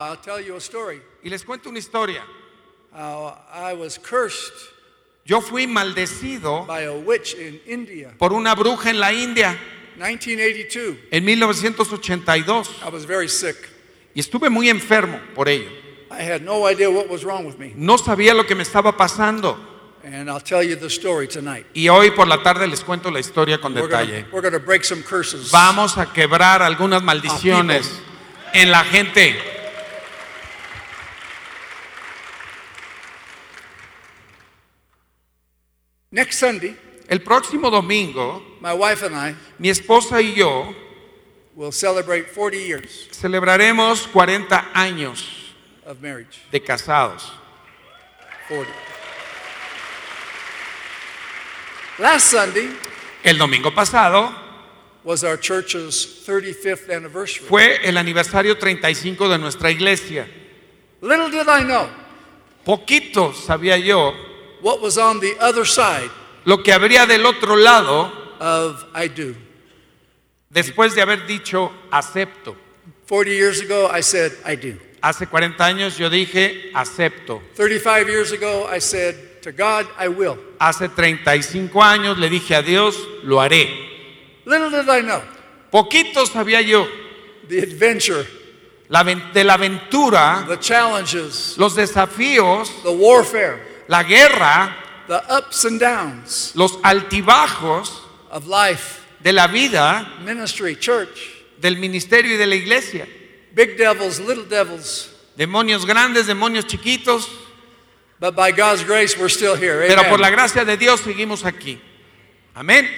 I'll tell you a story. Y les cuento una historia. How I was cursed Yo fui maldecido by a witch in India. por una bruja en la India 1982. en 1982 I was very sick. y estuve muy enfermo por ello. I had no idea what was wrong with me. No sabía lo que me estaba pasando And I'll tell you the story tonight. y hoy por la tarde les cuento la historia con We're detalle. gonna, we're gonna break some curses. Vamos a quebrar algunas maldiciones en la gente. Next Sunday, El próximo domingo, my wife and I mi esposa y yo will celebrate 40 years celebraremos 40 años of marriage. de casados. 40. Last Sunday El domingo pasado was our church's 35th anniversary. fue el aniversario 35 de nuestra iglesia. Little did I know Poquito sabía yo what was on the other side lo que habría del otro lado of I do. después de haber dicho acepto. 40 years ago, I said, I do. Hace 40 años yo dije acepto. 35 years ago, I said, to God, I will. Hace 35 años le dije a Dios, lo haré. Little did I know Poquito sabía yo the adventure, la de la aventura, the challenges, los desafíos, the warfare, la guerra, the ups and downs los altibajos of life, de la vida, ministry, church, del ministerio y de la iglesia. big devils, little devils. Demonios grandes, demonios chiquitos, But by God's grace, we're still here. pero por la Amen. gracia de Dios seguimos aquí. Amén.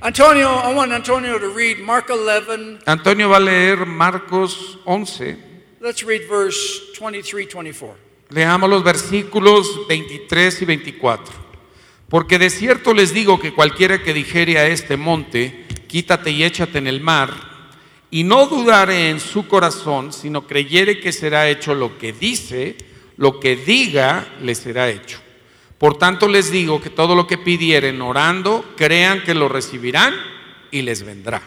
Antonio, I want Antonio to read Mark 11. Antonio va a leer Marcos 11. Let's read verse 23, 24. Leamos los versículos 23 y 24. Porque de cierto les digo que cualquiera que dijere a este monte, quítate y échate en el mar, y no dudare en su corazón, sino creyere que será hecho lo que dice, lo que diga le será hecho. Por tanto les digo que todo lo que pidieren orando, crean que lo recibirán y les vendrá.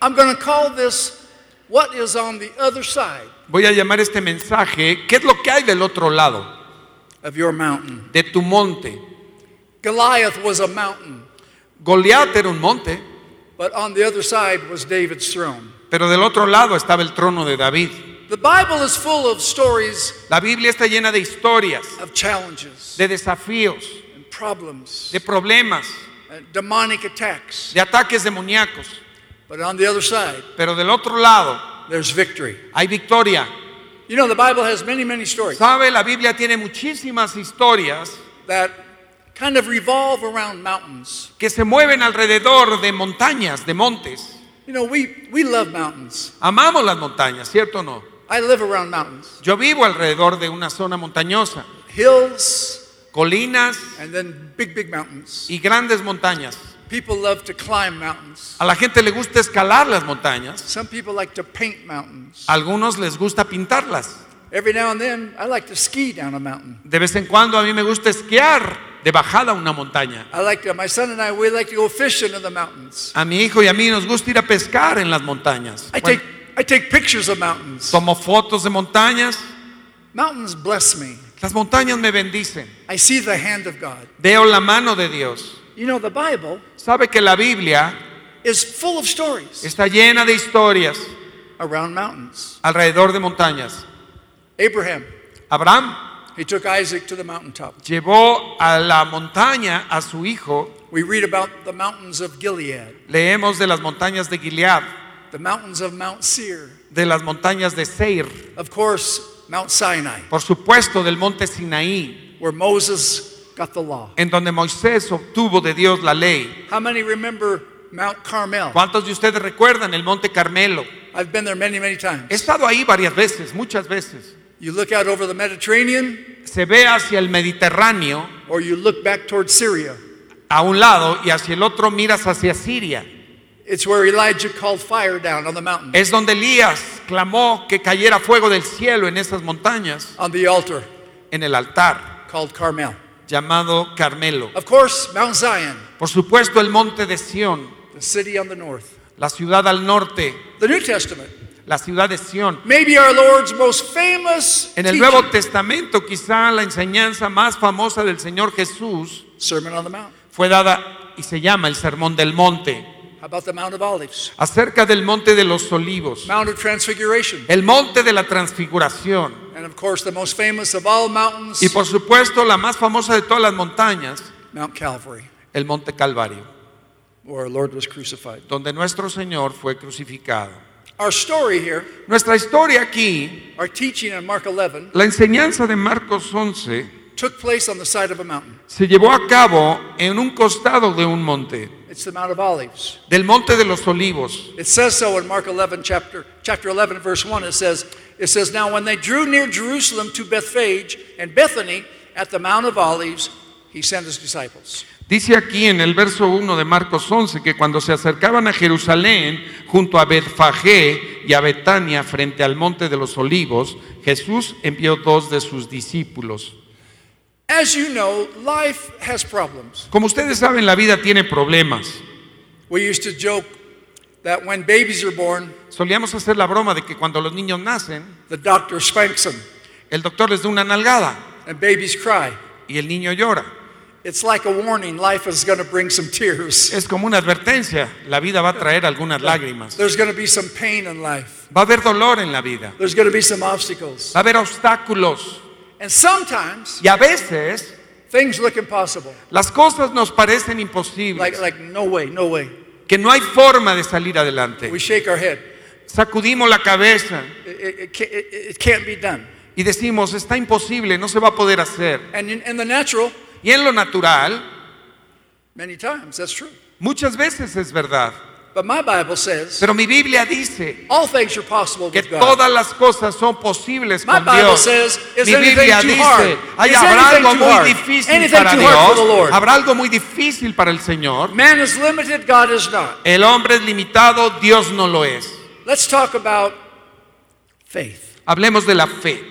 I'm going to call this What is on the Other Side Voy a llamar este mensaje, ¿qué es lo que hay del otro lado of Your Mountain? de tu monte? Goliath was a mountain, Goliat era un monte, but on the other side was David's throne. pero del otro lado estaba el trono de David. The Bible is full of stories La Biblia está llena de historias, of challenges de desafíos, and problems, de problemas, and demonic attacks. de ataques demoníacos. But on the other side, Pero del otro lado there's victory. hay victoria. You know, the Bible has many, many stories ¿Sabe? La Biblia tiene muchísimas historias that kind of revolve around mountains. que se mueven alrededor de montañas, de montes. You know, we, we love mountains. Amamos las montañas, ¿cierto o no? I live around mountains, Yo vivo alrededor de una zona montañosa, hills, colinas and then big, big mountains. y grandes montañas. People love to climb mountains. A la gente le gusta escalar las montañas, Some people like to paint mountains. algunos les gusta pintarlas. Every now and then, I like to ski down a mountain. De vez en cuando a mí me gusta esquiar de bajada a una montaña. I like to, my son and I, we like to go fishing in the mountains. A mi hijo y a mí nos gusta ir a pescar en las montañas. I take, I take pictures of mountains. tomo fotos de montañas. Mountains bless me. Las montañas me bendicen. I see the hand of God. Veo la mano de Dios. You know, the Bible Sabe que la Biblia is full of stories está llena de historias around mountains. alrededor de montañas. Abraham, Abraham he took Isaac to the mountaintop. llevó a la montaña a su hijo. We read about the mountains of Gilead, Leemos de las montañas de Gilead, the mountains of Mount Seir, de las montañas de Seir, of course, Mount Sinai, por supuesto del monte Sinaí, where Moses got the law. en donde Moisés obtuvo de Dios la ley. How many remember Mount Carmel? ¿Cuántos de ustedes recuerdan el monte Carmelo? I've been there many, many times. He estado ahí varias veces, muchas veces. You look out over the Mediterranean, Se ve hacia el Mediterráneo or you look back toward Syria. a un lado y hacia el otro miras hacia Siria. It's where Elijah called fire down on the mountain, Es donde Elías clamó que cayera fuego del cielo en esas montañas, on the altar en el altar called Carmel. Llamado Carmelo. Of course, Mount Zion, Por supuesto el monte de Sión, the city on the north. la ciudad al norte. The New Testament la ciudad de Sión. Maybe our Lord's most famous En el teaching, Nuevo Testamento, quizá la enseñanza más famosa del Señor Jesús Sermon on the Mount. fue dada y se llama el Sermón del Monte, about the Mount of Olives? acerca del Monte de los Olivos, Mount of Transfiguration. el Monte de la Transfiguración And of course, the most famous of all mountains, y por supuesto la más famosa de todas las montañas, Mount Calvary, el Monte Calvario, where our Lord was crucified. donde nuestro Señor fue crucificado. Our story here, Nuestra historia aquí, our teaching in Mark 11, la enseñanza de Marcos 11, took place on the side of a mountain. se llevó a cabo en un costado de un monte, It's the Mount of Olives. del Monte de los Olivos. It says so in Mark 11, chapter, chapter 11, verse 1. It says, it says, Now when they drew near Jerusalem to Bethphage and Bethany at the Mount of Olives, he sent his disciples. Dice aquí en el verso 1 de Marcos 11 que cuando se acercaban a Jerusalén, junto a Betfagé y a Betania, frente al monte de los olivos, Jesús envió dos de sus discípulos. As you know, life has problems. Como ustedes saben, la vida tiene problemas. We used to joke that when babies are born, Solíamos hacer la broma de que cuando los niños nacen, the doctor spanks them el doctor les da una nalgada and babies cry. y el niño llora. It's like a warning life is going to bring some tears. Es como una advertencia, la vida va a traer algunas lágrimas. There's going to be some pain in life. Va a haber dolor en la vida, There's going to be some obstacles. va a haber obstáculos And sometimes y a veces things look impossible. las cosas nos parecen imposibles. Like, like no way, no way. que no hay forma de salir adelante. We shake our head. Sacudimos la cabeza It, it, it, it can't be done. y decimos, está imposible, no se va a poder hacer. And in, in the natural, Y en lo natural, many times that's true. muchas veces es verdad. But my Bible says Pero mi Biblia dice all things are possible que with God. todas las cosas son posibles My con Bible Dios. says, is Mi anything Biblia too dice, hard? "Ay, Is habrá anything algo too muy hard? difícil Anything para too hard for the Dios. Lord? Habrá algo muy difícil para el Señor. Man is limited, God is not. El hombre es limitado, Dios no lo es. Let's talk about faith, Hablemos de la fe.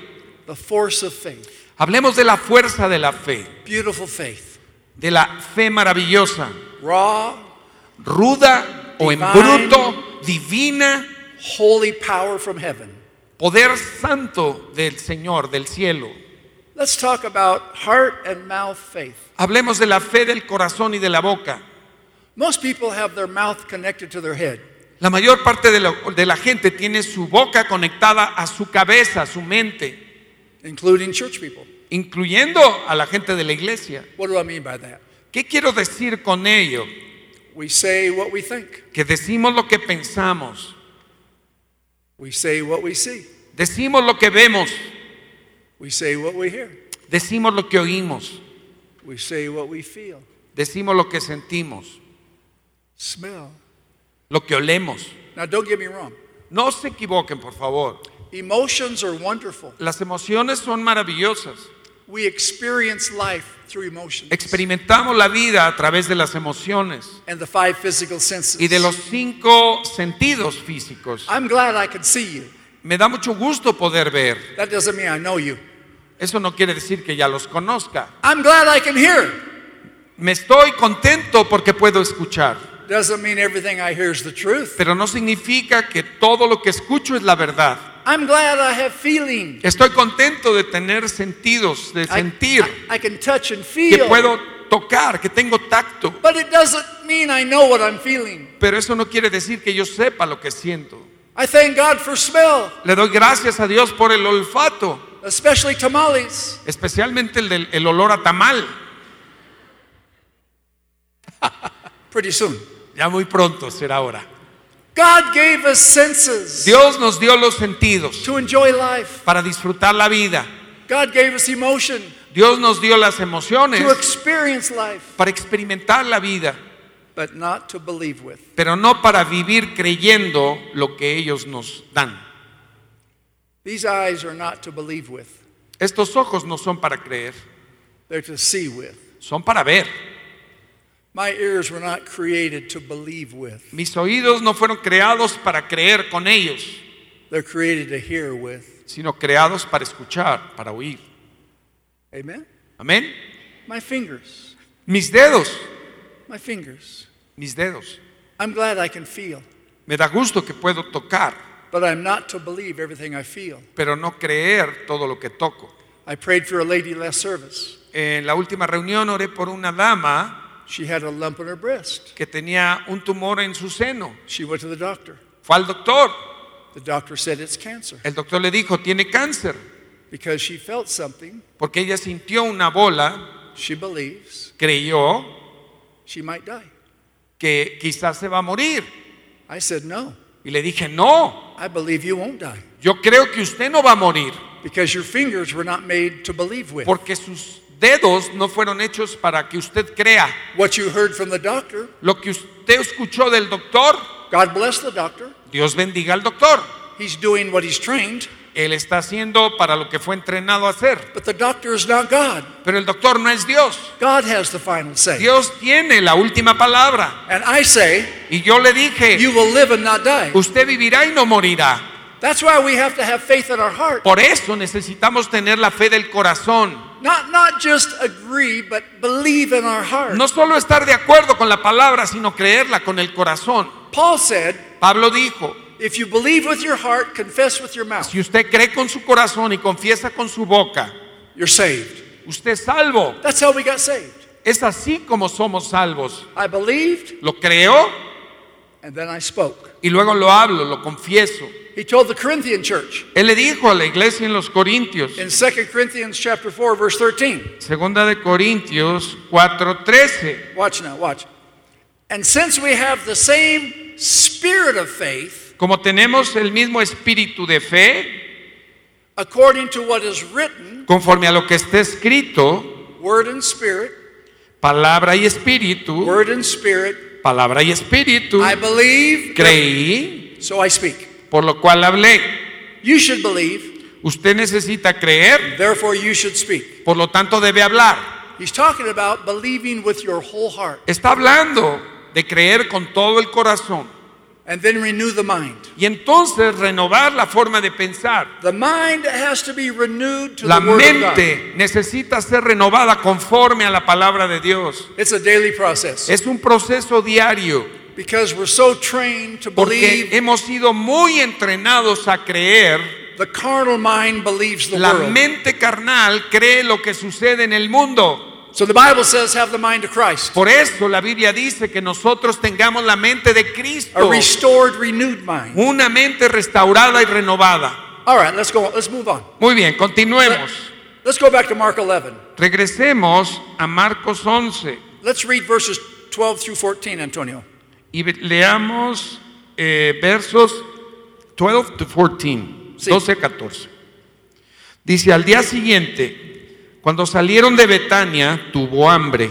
the force of faith, Hablemos de la fuerza de la fe. beautiful faith, De la fe maravillosa. raw, ruda o en bruto, divina, holy power from heaven. poder santo del Señor, del cielo. Let's talk about heart and mouth faith. Hablemos de la fe del corazón y de la boca. Most people have their mouth connected to their head. La mayor parte de la, de la gente tiene su boca conectada a su cabeza, a su mente, including church people. incluyendo a la gente de la iglesia. What do I mean by that? ¿Qué quiero decir con ello? We say what we think, Que decimos lo que pensamos, we say what we see, decimos lo que vemos, we say what we hear, decimos lo que oímos, we say what we feel, decimos lo que sentimos, smell. lo que olemos. Now, don't get me wrong. No se equivoquen, por favor. Emotions are wonderful. Las emociones son maravillosas. We experience life through emotions Experimentamos la vida a través de las emociones and the five physical senses. y de los cinco sentidos físicos. I'm glad I can see you. Me da mucho gusto poder ver. That doesn't mean I know you. Eso no quiere decir que ya los conozca. I'm glad I can hear. Me estoy contento porque puedo escuchar, Doesn't mean everything I hear is the truth. pero no significa que todo lo que escucho es la verdad. I'm glad I have feeling. Estoy contento de tener sentidos, de sentir, I- I can touch and que feel. puedo tocar, que tengo tacto. But it doesn't mean I know what I'm feeling. Pero eso no quiere decir que yo sepa lo que siento. I thank God for smell, Le doy gracias a Dios por el olfato, especially tamales. especialmente el del el olor a tamal. Pretty soon. Ya muy pronto será hora. God gave us senses Dios nos dio los sentidos to enjoy life. para disfrutar la vida. God gave us emotion Dios nos dio las emociones to experience life, para experimentar la vida, but not to believe with. pero no para vivir creyendo lo que ellos nos dan. These eyes are not to believe with, Estos ojos no son para creer, they're to see with. son para ver. My ears were not created to believe with, Mis oídos no fueron creados para creer con ellos, they're created to hear with. sino creados para escuchar, para oír. Amen? Amén. My fingers, Mis dedos, my fingers. mis dedos. I'm glad I can feel, Me da gusto que puedo tocar, but I'm not to believe everything I feel. pero no creer todo lo que toco. I prayed for a lady last service. En la última reunión oré por una dama She had a lump in her breast. que tenía un tumor en su seno. She went to the doctor. Fue al doctor. The doctor said it's cancer El doctor le dijo, tiene cáncer, because she felt something. porque ella sintió una bola, She believes creyó she might die. que quizás se va a morir. I said, No, Y le dije, no, I believe you won't die yo creo que usted no va a morir, because your fingers were not made to believe with. porque sus dedos no fueron hechos para que usted crea. What you heard from the doctor, Lo que usted escuchó del doctor, God bless the doctor. Dios bendiga al doctor. He's doing what he's trained, Él está haciendo para lo que fue entrenado a hacer. but the doctor is not God. Pero el doctor no es Dios. God has the final say. Dios tiene la última palabra. And I say, Y yo le dije, you will live and not die. usted vivirá y no morirá. That's why we have to have faith in our heart. Por eso necesitamos tener la fe del corazón. Not, not just agree, but believe in our heart. No solo estar de acuerdo con la palabra, sino creerla con el corazón. Paul said, Pablo dijo, if you believe with your heart, confess with your mouth, si usted cree con su corazón y confiesa con su boca, you're saved. usted es salvo. That's how we got saved. Es así como somos salvos. I believed, Lo creo and then I spoke. y luego lo hablo, lo confieso. He told the Corinthian church Él le dijo a la iglesia en los Corintios, in 2 Corinthians chapter 4, verse 13. segunda de Corintios 4:13, Watch now, watch. And since we have the same spirit of faith, como tenemos el mismo espíritu de fe, according to what is written, conforme a lo que está escrito, word and spirit, palabra y espíritu, word and spirit, palabra y espíritu, I believe, creí, so I speak. Por lo cual hablé. You should believe, Usted necesita creer, therefore you should speak. por lo tanto debe hablar. He's talking about believing with your whole heart Está hablando de creer con todo el corazón and then renew the mind. y entonces renovar la forma de pensar. The mind has to be renewed to La the word of God. mente necesita ser renovada conforme a la palabra de Dios. It's a daily process Es un proceso diario because we're so trained to believe porque hemos sido muy entrenados a creer. The carnal mind believes the La world. mente carnal cree lo que sucede en el mundo. So the Bible says, have the mind of Christ, Por eso la Biblia dice que nosotros tengamos la mente de Cristo. a restored, renewed mind. una mente restaurada y renovada. All right, let's go. Let's move on. Muy bien, continuemos. Let's go back to Mark 11. Regresemos a Marcos 11 Let's read verses 12 through 14, Antonio. Y leamos eh, versos 12 to 14, Sí. 12 a 14. Dice, al día siguiente, cuando salieron de Betania, tuvo hambre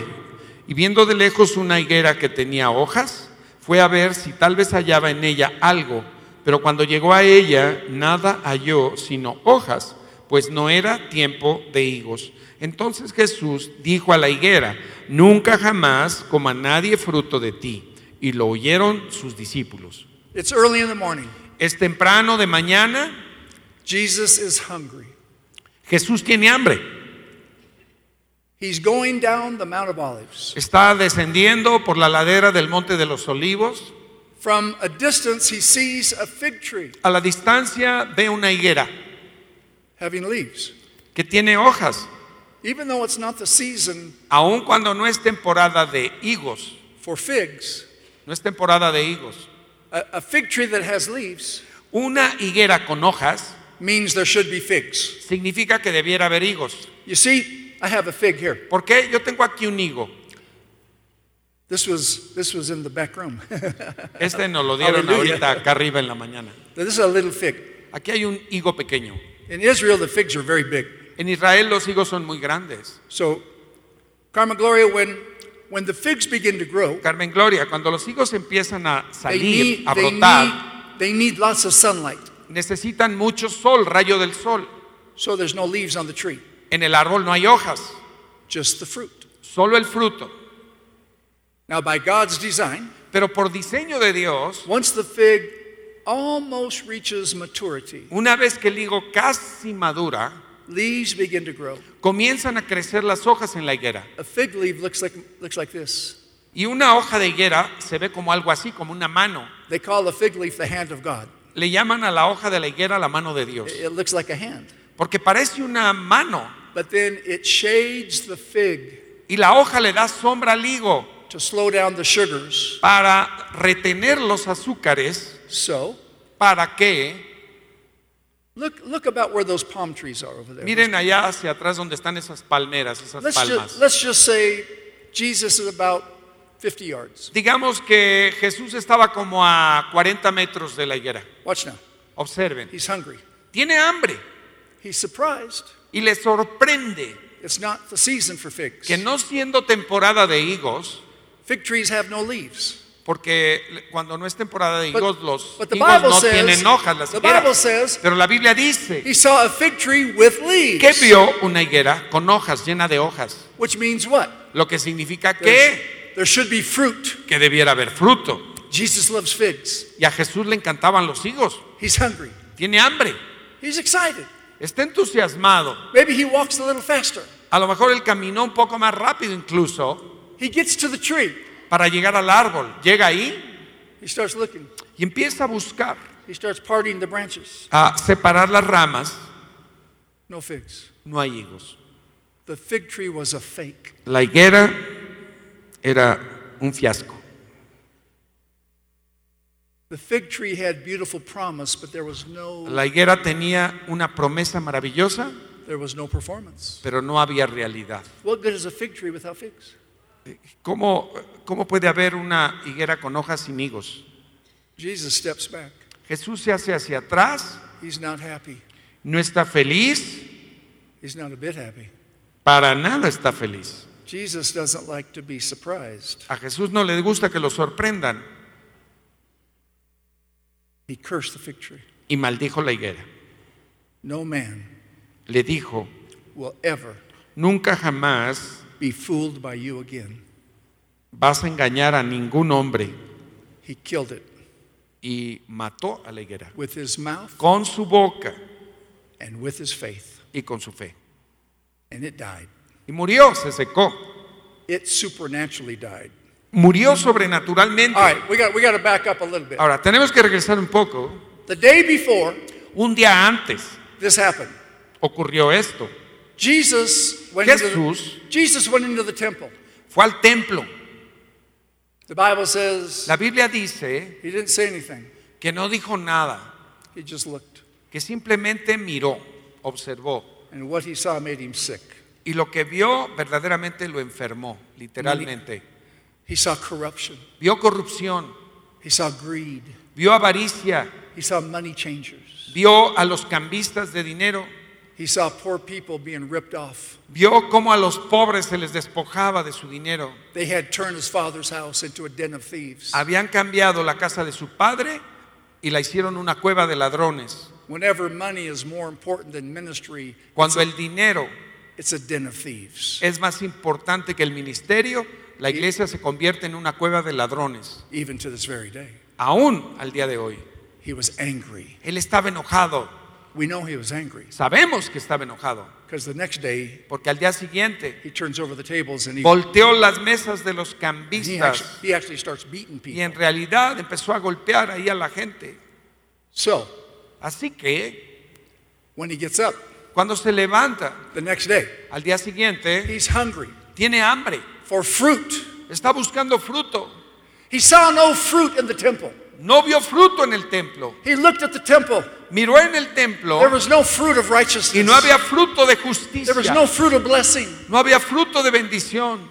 y viendo de lejos una higuera que tenía hojas, fue a ver si tal vez hallaba en ella algo, pero cuando llegó a ella, nada halló sino hojas, pues no era tiempo de higos. Entonces Jesús dijo a la higuera, nunca jamás coma nadie fruto de ti. Y lo oyeron sus discípulos. It's early in the morning. Es temprano de mañana, Jesus is hungry. Jesús tiene hambre. He's going down the Mount of Olives. Está descendiendo por la ladera del Monte de los Olivos. From a distance, he sees a fig tree A la distancia ve una higuera having leaves. que tiene hojas, Even though it's not the season aun cuando no es temporada de higos. for figs, No es temporada de higos. a, a fig tree that has leaves Una higuera con hojas means there should be figs. significa que debiera haber higos. You see, I have a fig here. ¿Por qué? Yo tengo aquí un higo. This was this was in the back room. Este nos lo dieron Aleluya. ahorita acá arriba en la mañana. this is a little fig. Aquí hay un higo pequeño. In Israel, the figs are very big. En Israel los higos son muy grandes. So, Carmen Gloria, when when the figs begin to grow, Carmen Gloria, cuando los higos empiezan a they salir, need, a they brotar, need they need lots of sunlight. necesitan mucho sol, rayo del sol. So there's no leaves on the tree, En el árbol no hay hojas, just the fruit. solo el fruto. Now, by God's design, Pero por diseño de Dios, once the fig almost reaches maturity, una vez que el higo casi madura, leaves begin to grow. comienzan a crecer las hojas en la higuera. A fig leaf looks like looks like this. Y una hoja de higuera se ve como algo así, como una mano. They call the fig leaf the hand of God. le llaman a la hoja de la higuera la mano de Dios, It looks like a hand. porque parece una mano But then it shades the fig y la hoja le da sombra al higo to slow down the sugars. para retener los azúcares, So, para que, look, look about where those palm trees are over there. miren allá hacia atrás donde están esas palmeras, esas Let's just, palmas. let's just say Jesus is about 50 yards. Digamos que Jesús estaba como a 40 metros de la higuera. Watch now. Observen, He's hungry. tiene hambre He's surprised. y le sorprende It's not the season for figs. que no siendo temporada de higos, Fig trees have no leaves. Porque cuando no es temporada de But- higos, los higos Bible no says- tienen hojas, las higueras. Says- Pero la Biblia dice He saw a fig tree with leaves. que vio una higuera con hojas, llena de hojas, Which means what? lo que significa There's- que, There should be fruit. que debiera haber fruto. Jesus loves figs. Y a Jesús le encantaban los higos, He's hungry. tiene hambre, He's excited. está entusiasmado. Maybe he walks a little faster. A lo mejor él caminó un poco más rápido incluso He gets to the tree. Para llegar al árbol. Llega ahí He starts looking. y empieza a buscar, He starts parting the branches. a separar las ramas. No figs. No hay higos. The fig tree was a fake. La higuera era un fiasco. The fig tree had beautiful promise, but there was no La higuera tenía una promesa maravillosa, there was no performance. pero no había realidad. What good is a fig tree without figs? ¿Cómo, cómo puede haber una higuera con hojas sin higos? Jesus steps back. Jesús se hace hacia atrás, He's not happy. no está feliz, He's not a bit happy. para nada está feliz. Jesus doesn't like to be surprised. A Jesús no le gusta que lo sorprendan He cursed the fig tree. y maldijo la higuera. No man Le dijo, will ever nunca jamás be fooled by you again. vas a engañar a ningún hombre. He killed it Y mató a la higuera with his mouth con su boca and with his faith, y con su fe. and it died. Y murió, se secó. It supernaturally died. Murió sobrenaturalmente. All right, we got we got to back up a little bit. Ahora, tenemos que regresar un poco. The day before Un día antes this happened, ocurrió esto. Jesus went into Jesús the, Jesus went into the temple. fue al templo. The Bible says La Biblia dice he didn't say anything. que no dijo nada, He just looked, que simplemente miró, observó. and what he saw made him sick. Y lo que vio verdaderamente lo enfermó, literalmente. He saw corruption. Vio corrupción, He saw greed. vio avaricia, He saw money changers. vio a los cambistas de dinero, He saw poor people being ripped off. vio cómo a los pobres se les despojaba de su dinero. They had turned his father's house into a den of thieves. Habían cambiado la casa de su padre y la hicieron una cueva de ladrones. Whenever money is more important than ministry, Cuando el dinero it's a den of thieves. es más importante que el ministerio, la iglesia se convierte en una cueva de ladrones. Even to this very day. Aún al día de hoy. He was angry. Él estaba enojado. We know he was angry Sabemos que estaba enojado. because the next day Porque al día siguiente he turns over the tables and he, volteó las mesas de los he, cambistas actually, he actually starts beating y people. en realidad empezó a golpear ahí a la gente. So Así que when he gets up cuando se levanta the next day, al día siguiente, he's hungry tiene hambre, for fruit. está buscando fruto. He saw no fruit in the temple. No vio fruto en el templo. He looked at the temple. Miró en el templo There was no fruit of righteousness. y no había fruto de justicia. There was no fruit of blessing, No había fruto de bendición.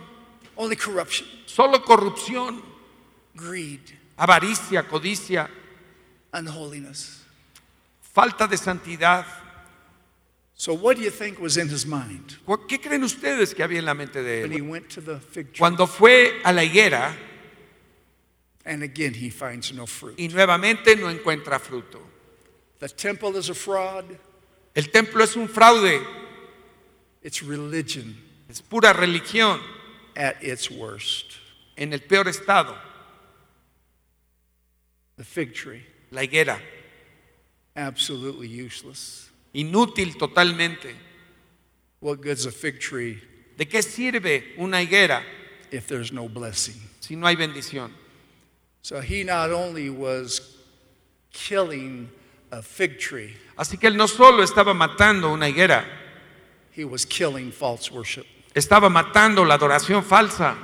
only corruption, Solo corrupción, greed, avaricia, codicia, unholiness. falta de santidad. So, what do you think was in his mind ¿Qué creen ustedes que había en la mente de when he él? went to the fig tree? Cuando fue a la higuera And again, he finds no fruit. y nuevamente no encuentra fruto. The temple is a fraud, El templo es un fraude, it's religion es pura religión at its worst. en el peor estado, The fig tree, la higuera, absolutely useless. inútil totalmente. What good's a fig tree ¿De qué sirve una higuera if there's no blessing? si no hay bendición? So he not only was killing a fig tree, Así que él no solo estaba matando una higuera, he was killing false worship. estaba matando la adoración falsa.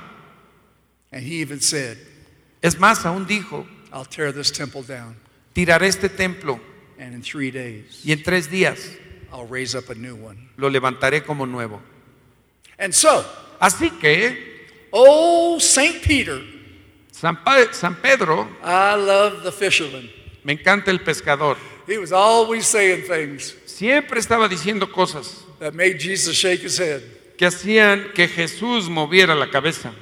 And he even said, Es más, aún dijo, I'll tear this temple down, tiraré este templo and in three days, y en tres días I'll raise up a new one. lo levantaré como nuevo. And so, Así que oh, St. Peter, San, Pa- San Pedro, I love the fisherman. me encanta el pescador, He was always saying things siempre estaba diciendo cosas that made Jesus shake his head. que hacían que Jesús moviera la cabeza.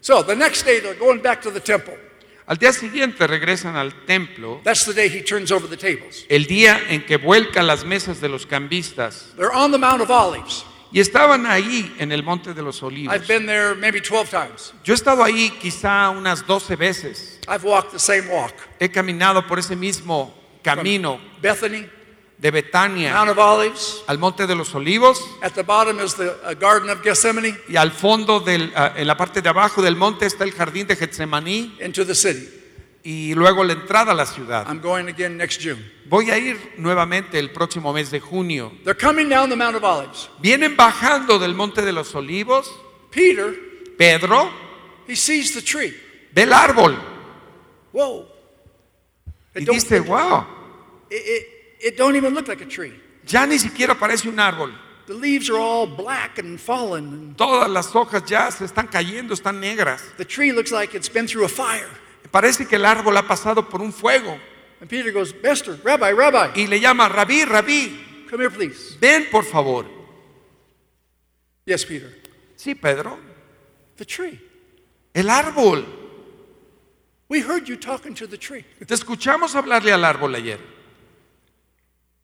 So the next day, they're going back to the temple. Al día siguiente regresan al templo, That's the day he turns over the tables. el día en que vuelca las mesas de los cambistas, They're on the Mount of Olives. Y estaban ahí en el monte de los olivos. I've been there maybe 12 times. Yo he estado ahí quizá unas 12 veces. I've walked the same walk. He caminado por ese mismo camino Bethany, de Betania Mount of Olives. al monte de los olivos At the bottom is the uh, Garden of Gethsemane y al fondo, del, ah, en la parte de abajo del monte está el jardín de Getsemaní into the city. Y luego la entrada a la ciudad. I'm going again next June. Voy a ir nuevamente el próximo mes de junio. They're coming down the Mount of Olives. Vienen bajando del monte de los olivos. Peter, Pedro he sees the tree. ve el árbol Whoa. y It don't, dice, wow, it, it, it don't even look like a tree. ya ni siquiera parece un árbol. The leaves are all black and fallen. Todas las hojas ya se están cayendo, están negras. the tree looks like it's been through a fire. Parece que el árbol ha pasado por un fuego. And Peter goes, Master, Rabbi, Rabbi, Y le llama, rabí, rabí, come here, please. ven por favor. Yes, Peter. Sí, Pedro, The tree. el árbol. We heard you talking to the tree. Te escuchamos hablarle al árbol ayer.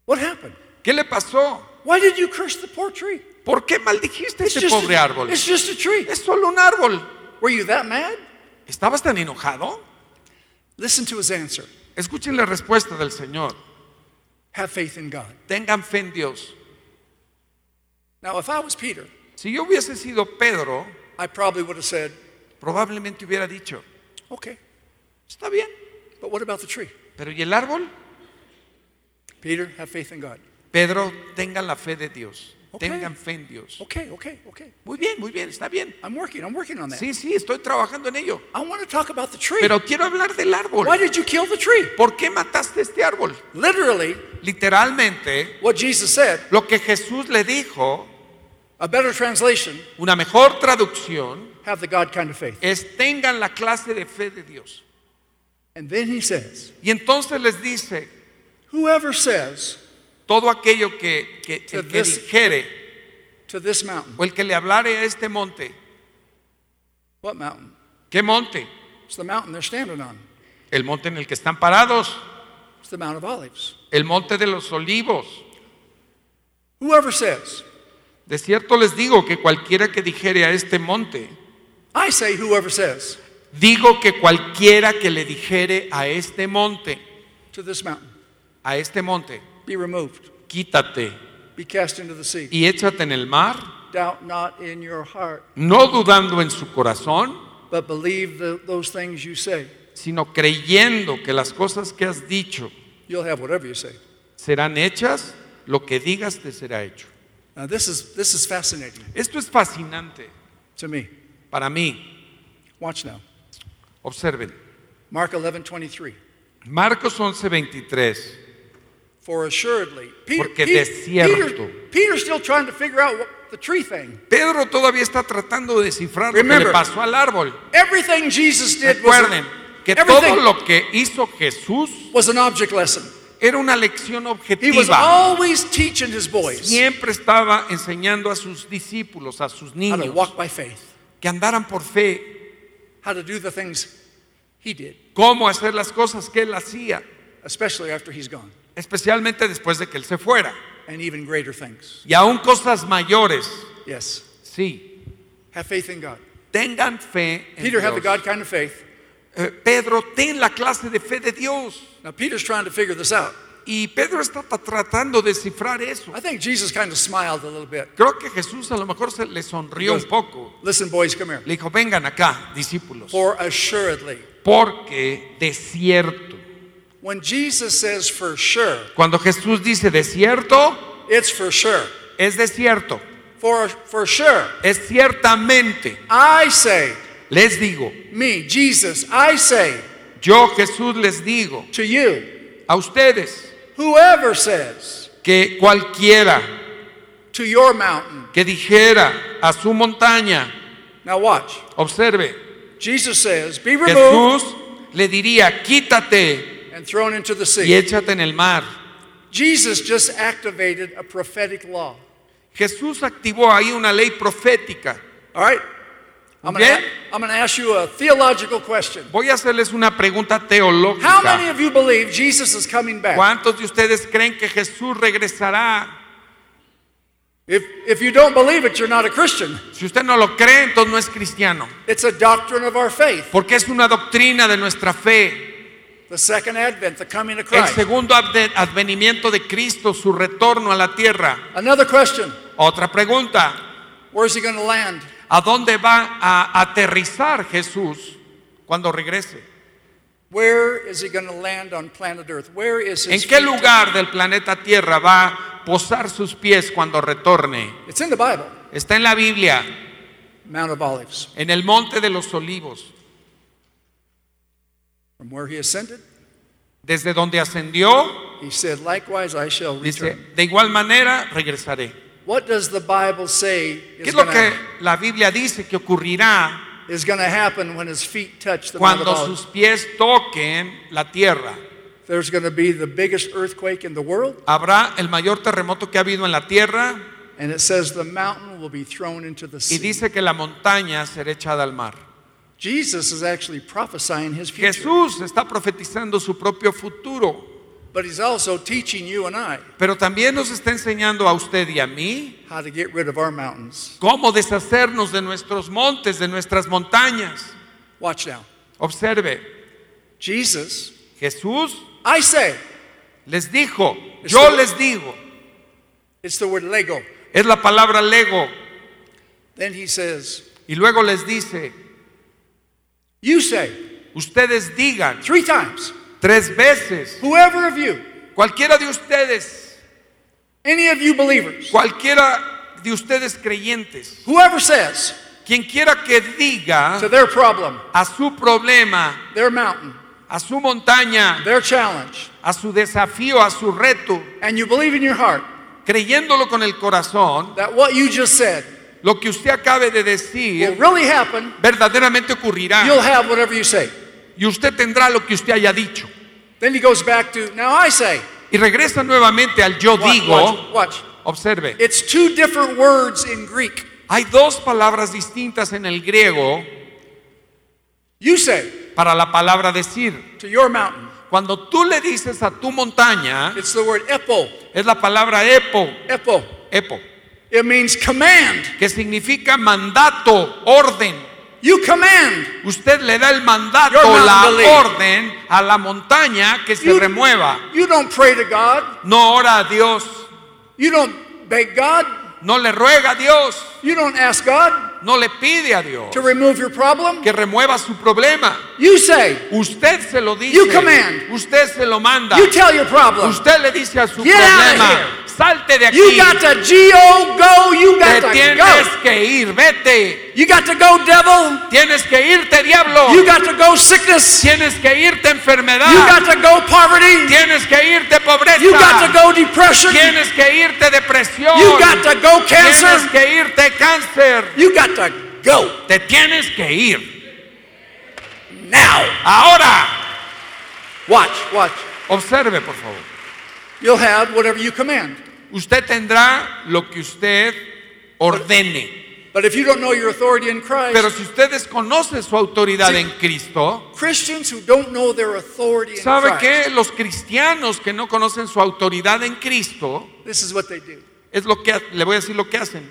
What happened? ¿Qué le pasó? Why did you curse the poor tree? ¿Por qué maldijiste It's ese pobre a, árbol? it's just a tree. Es solo un árbol. Were you that mad? ¿Estabas tan enojado? Listen to his answer. Escuchen la respuesta del Señor. Have faith in God. Tengan fe en Dios. Now, if I was Peter, Si yo hubiese sido Pedro, I probably would have said, probablemente hubiera dicho, okay, está bien, but what about the tree? pero ¿y el árbol? Peter, have faith in God. Pedro, tengan la fe de Dios. Ok. Tengan fe en Dios. Okay, okay, okay. Muy bien, muy bien, está bien. I'm working, I'm working on that. Sí, sí, estoy trabajando en ello. I want to talk about the tree. Pero quiero hablar del árbol. Why did you kill the tree? ¿Por qué mataste este árbol? Literally, Literalmente, what Jesus said, lo que Jesús le dijo, a better translation, una mejor traducción, have the God kind of faith. es tengan la clase de fe de Dios. And then he says, Y entonces les dice, whoever says todo aquello que, que, el que this- dijere to this mountain, o el que le hablare a este monte, what mountain? ¿qué monte? It's the mountain they're standing on. El monte en el que están parados, It's the Mount of Olives. el monte de los olivos. Whoever says, De cierto les digo que cualquiera que dijere a este monte, I say, whoever says digo que cualquiera que le dijere a este monte, to this mountain, a este monte, be removed, quítate be cast into the sea. y échate en el mar, Doubt not in your heart, no dudando en su corazón, but believe the, those things you say. sino creyendo que las cosas que has dicho You'll have whatever you say. serán hechas, lo que digas te será hecho. Now, this is, this is fascinating Esto es fascinante to me. para mí. Watch now. Observen. Mark 11, 23. Marcos 11:23. For assuredly, Peter, Porque de cierto. Peter, Peter's still trying to figure out what, the tree thing. Pedro todavía está tratando de descifrar lo que le pasó al árbol. Everything Jesus did was, Recuerden que everything todo lo que hizo Jesús was an object lesson. era una lección He was objetiva. always teaching his boys Siempre estaba enseñando a sus discípulos, a sus how to niños, walk by faith, que andaran por fe, how to do the things he did, cómo hacer las cosas que él hacía, especially after he's gone, especialmente después de que él se fuera. and even greater things. Y aún cosas mayores, Yes. sí, Have faith in God. tengan fe en Peter had the Dios. God kind of faith. Eh, Pedro, ten la clase de fe de Dios. Now, Peter's trying to figure this out. Y Pedro está ta- tratando de descifrar eso. I think Jesus kind of smiled a little bit. Creo que Jesús a lo mejor se le sonrió un poco. Listen, boys, come here. Le dijo, vengan acá, discípulos, For assuredly, porque de cierto, When Jesus says for sure, Cuando Jesús dice desierto, it's for sure. es desierto. For, for sure. Es ciertamente. I say, Les digo, me, Jesus, I say yo Jesús les digo to you, a ustedes whoever says que cualquiera to your mountain, que dijera a su montaña, now watch. observe, Jesus says, be removed Jesús le diría, quítate and thrown into the y sea. échate en el mar. Jesus just activated a prophetic law. Jesús activó ahí una ley profética. All right? I'm going to ask you a theological question. Voy a hacerles una pregunta teológica. How many of you believe Jesus is coming back? ¿Cuántos de ustedes creen que Jesús regresará? If, if you don't believe it, you're not a Christian. Si usted no lo cree, entonces no es cristiano. It's a doctrine of our faith. Porque es una doctrina de nuestra fe. The second advent, the coming of El segundo adve- advenimiento de Cristo, su retorno a la tierra. Another question Otra pregunta. Where's he going to land? ¿A dónde va a aterrizar Jesús cuando regrese? Where is he going to land on planet Earth? Where is ¿En qué lugar del planeta Tierra va a posar sus pies cuando retorne? It's in the Bible. Está en la Biblia, Mount of Olives. en el Monte de los Olivos. From where he ascended, Desde donde ascendió, he said, Likewise I shall dice, return. de igual manera regresaré. What does the Bible say ¿Qué is es lo going que la Biblia dice que ocurrirá to happen when his feet touch the Mount of cuando Olives? sus pies toquen la tierra? There's going to be the biggest earthquake in the world, Habrá el mayor terremoto que ha habido en la tierra and it says the mountain will be thrown into the y sea. dice que la montaña será echada al mar. Jesus is actually prophesying his future, Jesús está profetizando su propio futuro, but he's also teaching you and I pero también nos está enseñando a usted y a mí how to get rid of our mountains. cómo deshacernos de nuestros montes, de nuestras montañas. Watch now. Observe, Jesus, Jesús I say, les dijo, yo les digo, it's the word Lego. es la palabra lego, Then he says, y luego les dice, You say, ustedes digan three times, tres veces, whoever of you, cualquiera de ustedes, any of you believers, cualquiera de ustedes creyentes, whoever says quien quiera que diga to their problem, a su problema, their mountain, a su montaña, their challenge, a su desafío, a su reto, and you believe in your heart creyéndolo con el corazón, that what you just said lo que usted acabe de decir really happen, verdaderamente ocurrirá you'll have whatever you say. y usted tendrá lo que usted haya dicho. Then he goes back to, now I say, Y regresa nuevamente al yo watch, digo, watch, watch. observe, It's two different words in Greek. hay dos palabras distintas en el griego You say para la palabra decir. to your mountain, Cuando tú le dices a tu montaña, it's the word epo, es la palabra epo, epo. epo, It means command. que significa mandato, orden. You command. Usted le da el mandato, la orden a la montaña que se You- remueva. You don't pray to God. No ora a Dios, You don't beg God. no le ruega a Dios, You don't ask God no le pide a Dios to remove your problem. que remueva su problema. You say, Usted se lo dice, You command. usted se lo manda, you tell your problem. usted le dice a su Get out of problema, here. salte de aquí, You got to go, go. You te got to tienes go. que ir, vete, You got to go, devil. tienes que irte diablo, You got to go, sickness. tienes que irte enfermedad, You got to go, poverty. tienes que irte pobreza, You got to go, depression. tienes que irte depresión, You got to go, tienes cancer. que irte cáncer, You got to go te tienes que ir. now. Ahora, Watch, watch. observe por favor. You'll have whatever you command. Usted tendrá lo que usted ordene. But if you don't know your authority in Christ, Pero si usted desconoce su autoridad en Cristo, Christians who don't know their authority in ¿sabe Christ, que los cristianos que no conocen su autoridad en Cristo, this is what they do. es lo que le voy a decir lo que hacen?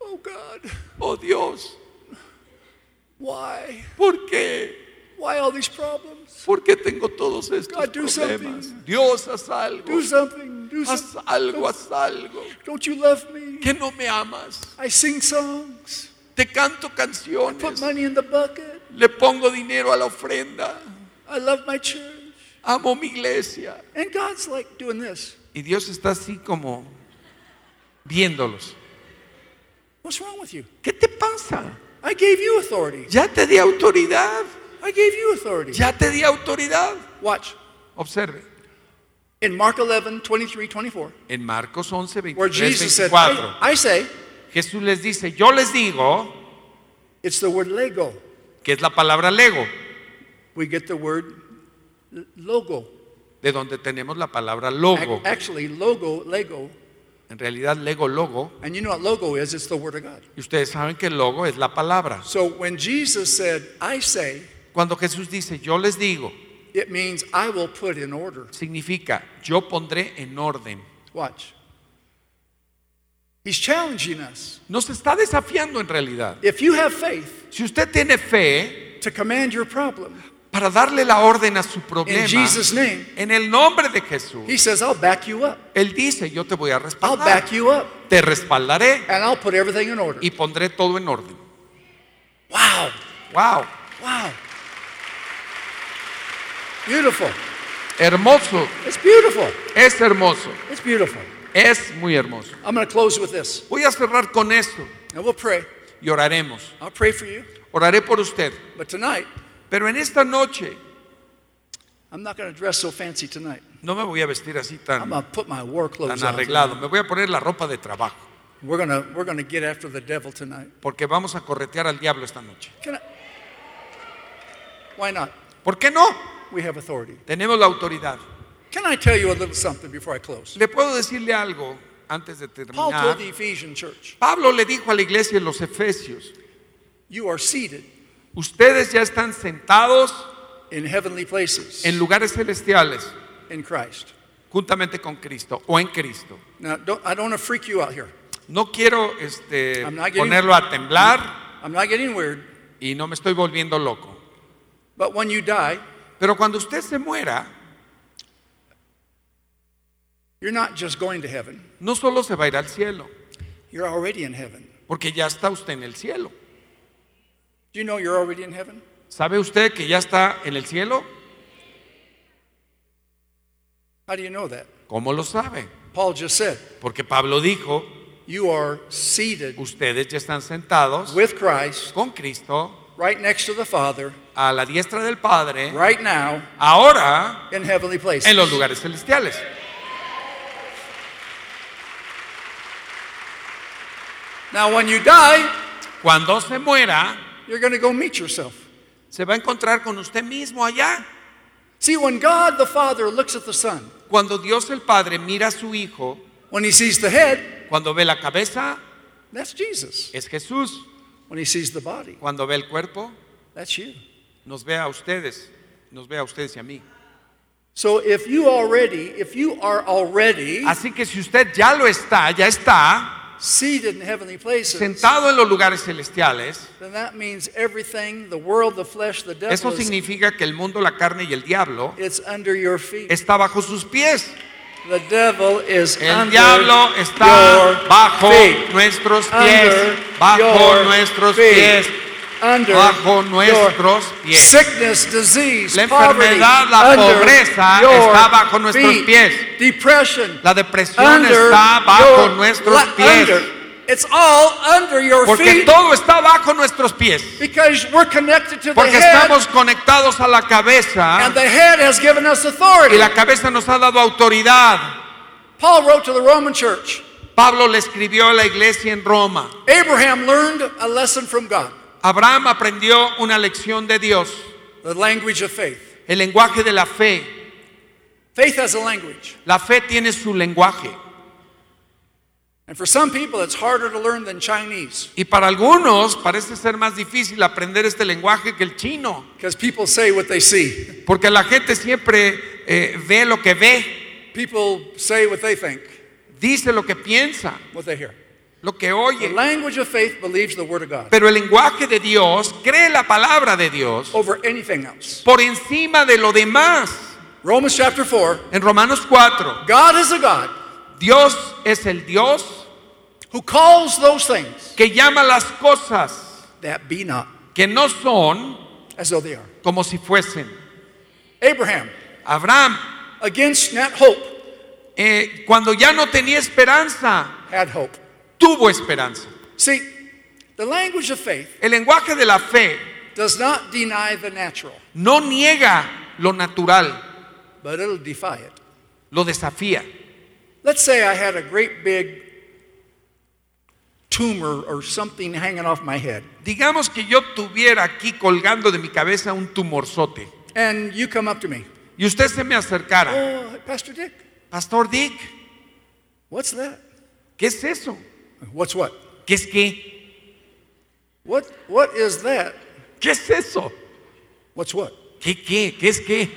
Oh God, Oh Dios, why? ¿por qué? Why all these problems? ¿Por qué tengo todos estos God, do problemas? something. Dios, haz algo. Do something. Do Haz something. algo, haz algo. Don't you love me? Que no me amas. I sing songs. Te canto Put canciones. money in the bucket. Le pongo dinero a la ofrenda. I love my church. Amo mi iglesia. And God's like doing this. Y Dios está así como viéndolos. What's wrong with you? ¿Qué te pasa? I gave you authority. Ya te di autoridad. I gave you authority. Ya te di autoridad. Watch. Observe. In Mark 11, 23, 24, En Marcos 11, where 23, Jesus said, 24. I, I say, Jesús les dice, yo les digo, it's the word lego. que es la palabra lego, We get the word logo. de donde tenemos la palabra logo. Actually, logo, lego. En realidad, lego, logo. And you know what logo is? It's the word of God. Y ustedes saben que logo es la palabra. So when Jesus said, I say, Cuando Jesús dice, yo les digo, it means I will put in order. significa, yo pondré en orden. Watch. He's challenging us. Nos está desafiando en realidad. If you have faith Si usted tiene fe to command your problem para darle la orden a su in problema, Jesus' name, en el nombre de Jesús, He says, I'll back you up. Él dice, yo te voy a I'll respaldar. back you up. Te respaldaré And I'll put everything in order. y pondré todo en orden. Wow. Wow, Wow. Beautiful. hermoso, It's beautiful. es hermoso, It's beautiful. es muy hermoso. I'm going to close with this. Voy a cerrar con esto And we'll pray. y oraremos. I'll pray for you. Oraré por usted. But tonight, Pero en esta noche I'm not going to dress so fancy tonight. no me voy a vestir así I'm tan, going to put my clothes tan on. arreglado. Me voy a poner la ropa de trabajo We're going to we're going to get after the devil tonight. porque vamos a corretear al diablo esta noche. Can I? Why not? ¿Por qué no? We have authority. Tenemos la autoridad. Can I tell you a little something before I close? Le puedo decirle algo antes de Paul terminar. told the Ephesian church, Pablo le dijo a la iglesia en los Efesios, You are seated ustedes ya están sentados in heavenly places en lugares celestiales in Christ. juntamente con Cristo o en Cristo. Now, don't, I don't want to freak you out here. No quiero este, I'm not getting- ponerlo a temblar I'm not getting weird, y no me estoy volviendo loco. but when you die, Pero cuando usted se muera, you're not just going to heaven, no solo se va a ir al cielo, you're already in heaven. porque ya está usted en el cielo. Do you know you're already in heaven? ¿Sabe usted que ya está en el cielo? How do you know that? ¿Cómo lo sabe? Paul just said, Porque Pablo dijo, You are seated ustedes ya están sentados with Christ con Cristo right next to the Father a la diestra del Padre, right now ahora in heavenly places. en los lugares celestiales. Now, when you die, Cuando se muera, you're going to go meet yourself. se va a encontrar con usted mismo allá. See, when God the Father looks at the Son, Cuando Dios el Padre mira a su Hijo, when he sees the head, cuando ve la cabeza, that's Jesus. es Jesús. When he sees the body, Cuando ve el cuerpo, that's you. nos ve a ustedes, nos ve a ustedes y a mí. So if you already, if you are already Así que si usted ya lo está, ya está seated in heavenly places, sentado en los lugares celestiales, then that means everything, the world, the flesh, the devil, eso is- significa que el mundo, la carne y el diablo it's under your feet. está bajo sus pies. The devil is El under diablo your está bajo feet. nuestros pies, Under bajo your nuestros feet. pies, Under bajo nuestros pies. Sickness, disease, La enfermedad, la pobreza está bajo nuestros feet. pies. Depression, La depresión under está bajo nuestros pies. It's all under your Porque feet todo está bajo nuestros pies. because we're connected to the head, estamos conectados a la cabeza and the head has given us y authority. la cabeza nos ha dado autoridad. Paul wrote to the Roman church. Pablo le escribió a la iglesia en Roma. Abraham learned a lesson from God, Abraham aprendió una lección de Dios, the language of faith. el lenguaje de la fe. Faith has a language. La fe tiene su lenguaje. And for some people, it's harder to learn than Chinese Y para algunos parece ser más difícil aprender este lenguaje que el chino, because people say what they see. porque la gente siempre eh, ve lo que ve, People say what they think, dice lo que piensa, what they hear. Lo que The oye. language of faith believes the Word of God Pero el lenguaje de Dios cree la palabra de Dios over anything else. por encima de lo demás. Romans chapter 4 En Romanos 4, God is a God Dios es el Dios who calls those things que llama las cosas that be not que no son as though they are. como si fuesen. Abraham, Abraham, against that hope, eh, cuando ya no tenía esperanza, had hope. Tuvo esperanza. See, the language of faith El lenguaje de la fe does not deny the natural, no niega lo natural, but it'll defy it. lo desafía. Let's say I had a great big tumor or something hanging off my head, Digamos que yo tuviera aquí colgando de mi cabeza un tumorzote and you come up to me. y usted se me acercara. Oh, Pastor Dick, Pastor Dick, what's that? ¿qué es eso? What's what? ¿Qué es qué? What, what is that? ¿Qué es eso? What's what? ¿Qué qué? ¿Qué es qué?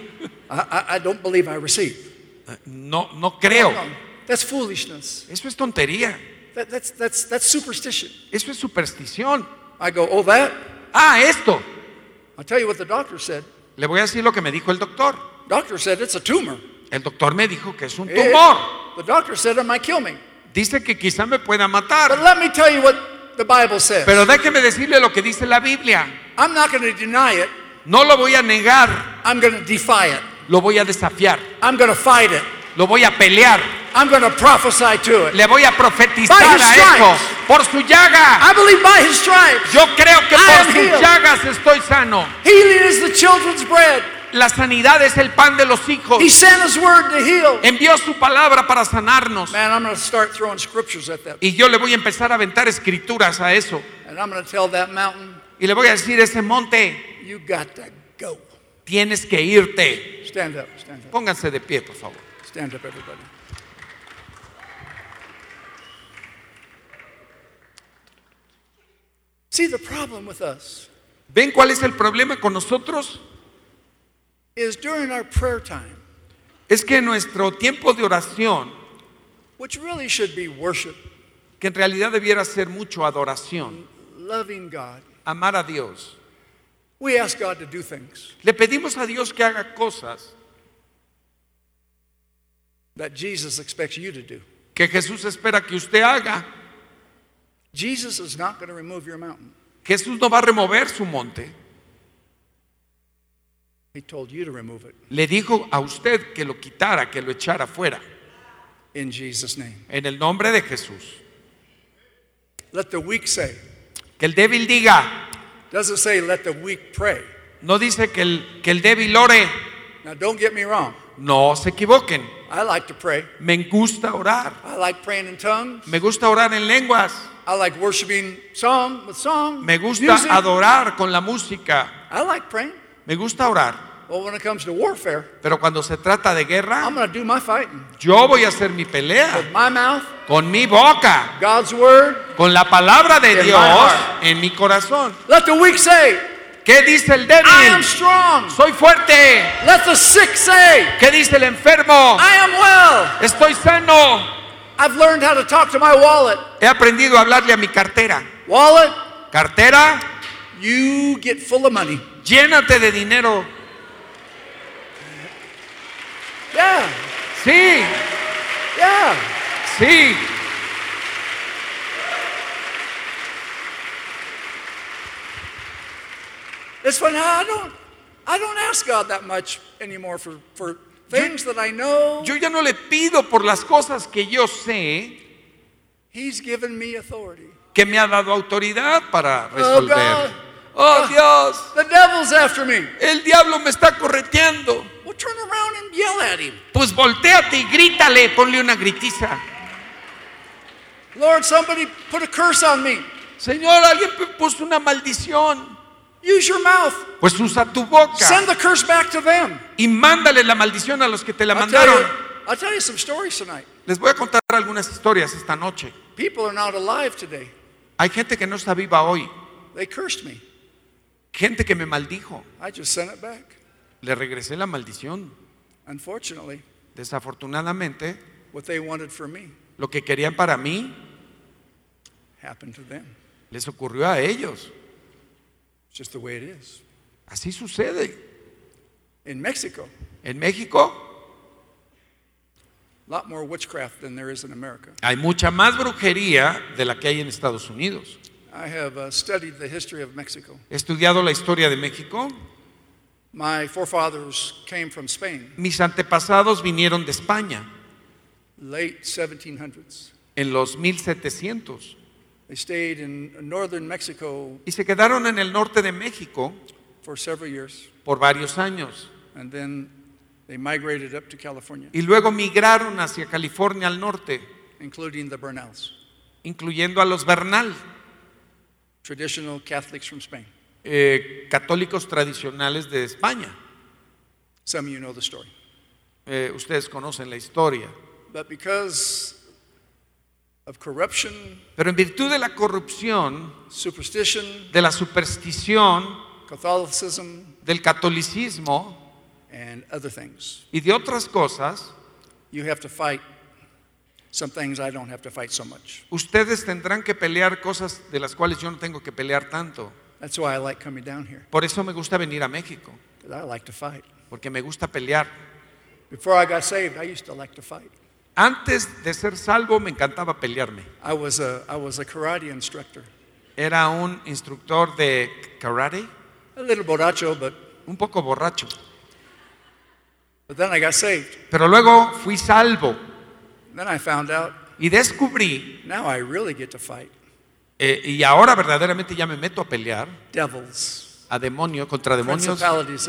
I, I, I don't believe I receive. No, no creo. No, that's foolishness. Eso es tontería. That, that's, that's, that's superstition. Eso es superstición. I go, oh, that? Ah, esto. I'll tell you what the doctor said. Le voy a decir lo que me dijo el doctor. Doctor said it's a tumor. El doctor me dijo que es un It- tumor. the doctor said it might kill me. Dice que quizá me pueda But matar. let me tell you what the Bible says. Pero déjeme decirle lo que dice la Biblia. I'm not going to deny it. No lo voy a negar, I'm going to defy it. lo voy a desafiar, I'm going to fight it. lo voy a pelear, I'm going to prophesy to it. le voy a profetizar By his a eso por su llaga. I believe by his stripes, Yo creo que I por sus healed. llagas estoy sano. healing is the children's bread. La sanidad es el pan de los hijos. He sent his word to heal. Envió su palabra para sanarnos. Man, I'm to start throwing scriptures at that. Y yo le voy a empezar a aventar escrituras a eso. And I'm to tell that mountain, Y le voy a decir, ese monte, you got to go. tienes que irte. Stand up, stand up, Pónganse de pie, por favor. stand up, everybody. See, the problem with us ¿Ven cuál es el problema con nosotros? Is during our prayer time, Es que nuestro tiempo de oración, which really should be worship, que en realidad debiera ser mucho adoración, loving God, amar a Dios, we ask God to do things le pedimos a Dios que haga cosas that Jesus expects you to do. que Jesús espera que usted haga. Jesus is not going to remove your mountain. Jesús no va a remover su monte. He told you to remove it Le dijo a usted que lo quitara, que lo echara fuera. in Jesus' name. En el nombre de Jesús. Let the weak say. Que el débil diga, Doesn't say let the weak pray. no dice que el, que el débil ore. Now, don't get me wrong. No se equivoquen. I like to pray. Me gusta orar. I like praying in tongues. Me gusta orar en lenguas. I like worshiping song with song. Me gusta music. adorar con la música. I like praying. Me gusta orar. Well, when it comes to warfare, Pero cuando se trata de guerra, I'm to do my fighting yo voy a hacer mi pelea with my mouth, con mi boca, God's word. con la palabra de Dios en mi corazón. Let the weak say, ¿Qué dice el I am débil? strong. Soy fuerte. Let the sick say, ¿Qué dice el enfermo? I am well. Estoy sano. I've learned how to talk to my wallet. He aprendido a hablarle a mi cartera. Wallet, Cartera, you get full of money. llénate de dinero. Yeah, Sí, yeah. sí. It's funny. I don't, I don't ask God that much anymore for, for things that I know. Yo ya no le pido por las cosas que yo sé He's given me authority. que me ha dado autoridad para Oh, resolver. God. Oh Dios, The devil's after me. el diablo me está correteando. Well, turn around and yell at him. Pues volteate y grítale, ponle una gritiza. Lord, somebody put a curse on me. Señor, alguien puso una maldición. Use your mouth. Pues usa tu boca Send the curse back to them. y mándale la maldición a los que te la I'll tell, you, mandaron. I'll tell you some stories tonight. Les voy a contar algunas historias esta noche. People are not alive today. Hay gente que no está viva hoy, They cursed me. Gente que me maldijo. I just sent it back. Le regresé la maldición. Unfortunately, Desafortunadamente, what they wanted for me lo que querían para mí happened to them. les ocurrió a ellos. It's just the way it is. Así sucede. In Mexico, En México a lot more witchcraft than there is in America. hay mucha más brujería de la que hay en Estados Unidos. I have uh, studied the history of Mexico. He estudiado la historia de México. My forefathers came from Spain, Mis antepasados vinieron de España late 1700s. en los 1700 They stayed in northern Mexico y se quedaron en el norte de México for several years, por varios años. and then they migrated up to California, Y luego migraron hacia California al norte, including the Bernals, incluyendo a los Bernal, traditional Catholics from Spain. eh, católicos tradicionales de España. Some of you know the story. Eh, ustedes conocen la historia. But because of corruption, Pero en virtud de la corrupción, superstition, de la superstición, Catholicism, del catolicismo and other things, y de otras cosas, you have to fight some things I don't have to fight so much. ustedes tendrán que pelear cosas de las cuales yo no tengo que pelear tanto. That's why I like coming down here, Por eso me gusta venir a México, because I like to fight. porque me gusta pelear. Before I got saved, I used to like to fight. Antes de ser salvo me encantaba pelearme. I was a, I was a karate instructor. Era un instructor de karate, A little borracho, but, un poco borracho. but then I got saved. Pero luego fui salvo Then I found out y descubrí, now I really get to fight eh, y ahora verdaderamente ya me meto a pelear devils, a demonios, contra demonios,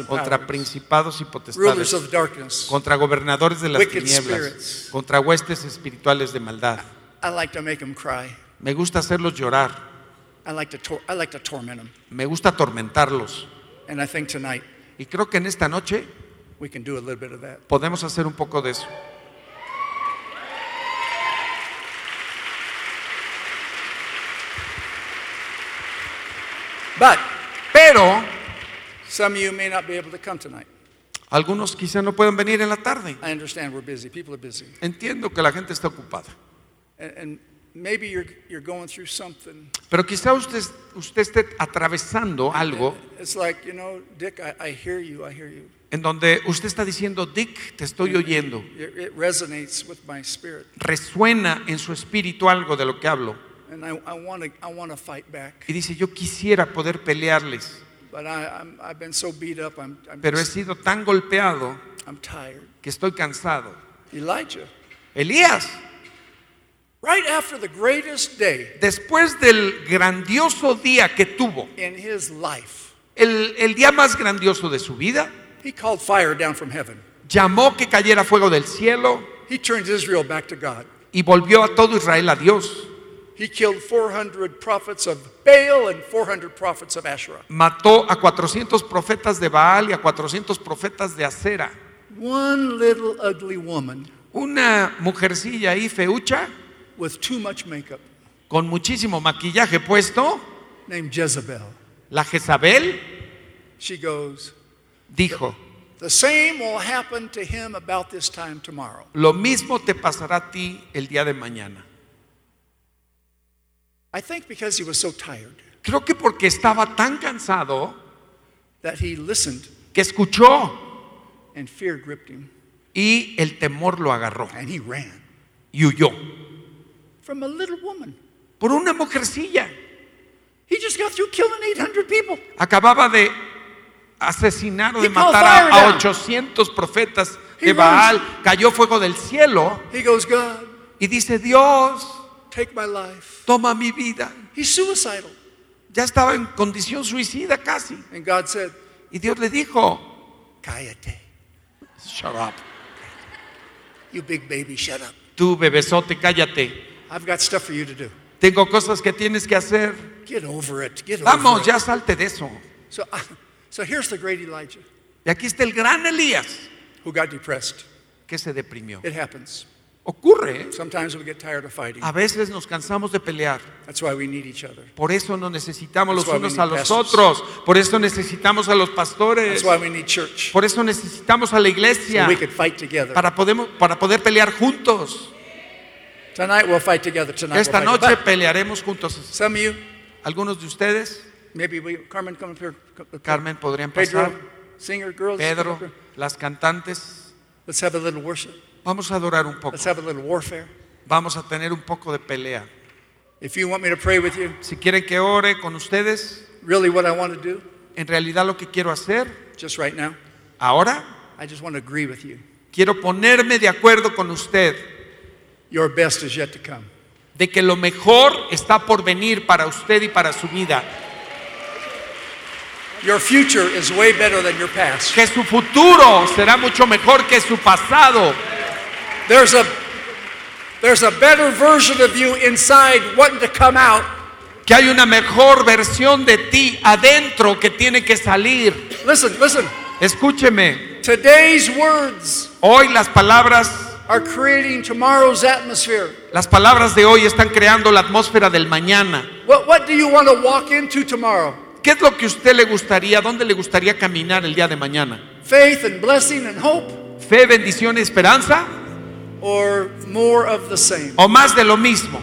contra principados y potestades, of darkness. contra gobernadores de las tinieblas, spirits. contra huestes espirituales de maldad. I like to make them cry. Me gusta hacerlos llorar, I like to, tor- I like to torment them. me gusta atormentarlos. And I think tonight Y creo que en esta noche we can do a little bit of that. podemos hacer un poco de eso. But Pero some of you may not be able to come tonight. algunos quizá no pueden venir en la tarde. I understand we're busy. People are busy. Entiendo que la gente está ocupada. And, and maybe you're, you're going through something. Pero quizá usted, usted esté atravesando algo It's like, you know, Dick, I, I hear you. I hear you. en donde usted está diciendo, Dick, te estoy oyendo. It, it resonates with my spirit. Resuena en su espíritu algo de lo que hablo. And I, I want to I wanna fight back. Y dice, yo quisiera poder pelearles, But I, I'm, I've been so beat up. I'm, I'm, pero he just- sido tan golpeado I'm tired. que estoy cansado. Elijah, Elías, right after the greatest day después del grandioso día que tuvo, in his life, el, el día más grandioso de su vida, he called fire down from heaven. llamó que cayera fuego del cielo He turned Israel back to God. y volvió a todo Israel a Dios. He killed 400 prophets of Baal and 400 prophets of Asherah. Mató a 400 profetas de Baal y a 400 profetas de Acera. One little ugly woman Una mujercilla ahí feucha, with too much makeup con muchísimo maquillaje puesto, named Jezebel. la Jezabel, She goes, dijo, The same will happen to him about this time tomorrow. lo mismo te pasará a ti el día de mañana. I think because he was so tired Creo que porque estaba tan cansado that he listened que escuchó and fear gripped him y el temor lo agarró and he ran y huyó. from a little woman. Por una mujercilla. He just got through killing 800 people. Acababa de asesinar o de He called matar fire a, a down. 800 profetas He de runs. Baal. Cayó fuego del cielo He goes, God, y dice, Dios, take my life. toma mi vida. He's suicidal. Ya estaba en condición suicida casi. And God said, Y Dios le dijo, Cállate. shut up. You big baby, shut up. Tú, bebesote, cállate. I've got stuff for you to do. Tengo cosas que tienes que hacer. Get over it. Get Vamos, over ya it. salte de eso. So, so here's the great Elijah Y aquí está el gran Elías who got depressed. que se deprimió. It happens. Ocurre. ¿eh? Sometimes we get tired of fighting. A veces nos cansamos de pelear. That's why we need each other. Por eso nos necesitamos los That's we unos a los pastors. otros. Por eso necesitamos a los pastores. That's why we need church. Por eso necesitamos a la So iglesia. we could fight together. Para, podemos, para poder pelear juntos. Tonight we'll fight together. Tonight Esta we'll noche pelearemos juntos. Some of you, Algunos de ustedes, maybe we, Carmen, come up here. Carmen, podrían Pedro, pasar. singer, girls. Pedro, las cantantes. Let's have a little worship. Vamos a adorar un poco. Let's have a little warfare. Vamos a tener un poco de pelea. If you want me to pray with you, Si quieren que ore con ustedes, really what I want to do, en realidad lo que quiero hacer just right now, ahora, I just want to agree with you. quiero ponerme de acuerdo con usted Your best is yet to come. de que lo mejor está por venir para usted y para su vida. Your future is way better than your past. Que su futuro será mucho mejor que su pasado. There's a there's a better version of you inside wanting to come out. Que hay una mejor versión de ti adentro que tiene que salir. Listen, listen. Escúcheme, Today's words hoy las palabras, are creating tomorrow's atmosphere. las palabras de hoy están creando la atmósfera del mañana. What what do you want to walk into tomorrow? ¿Qué es lo que usted le gustaría, dónde le gustaría caminar el día de mañana? Faith and blessing and hope ¿Fe, bendición y esperanza? Or more of the same? ¿O más de lo mismo?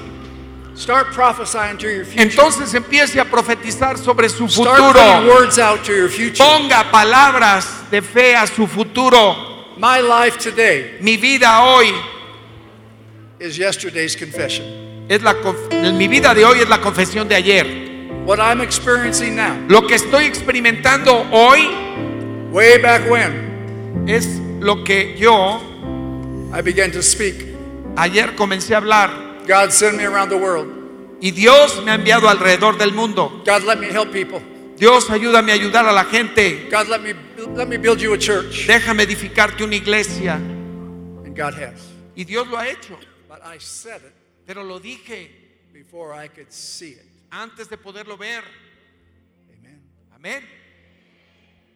Start prophesying to your future. Entonces empiece a profetizar sobre su Start putting futuro. words out to your future. Ponga palabras de fe a su futuro. My life today Mi vida hoy is yesterday's confession. es la conf- mi vida de hoy es la confesión de ayer. What I'm experiencing now, Lo que estoy experimentando hoy way back when es lo que yo I began to speak, ayer comencé a hablar God sent me around the world. y Dios me ha enviado alrededor del mundo. God let me help people. Dios ayúdame a ayudar a la gente. God let me let me build you a church. Déjame edificarte una iglesia. And God has. Y Dios lo ha hecho. But I said it Pero lo dije before I could see it. antes de poderlo ver. Amen. Amén.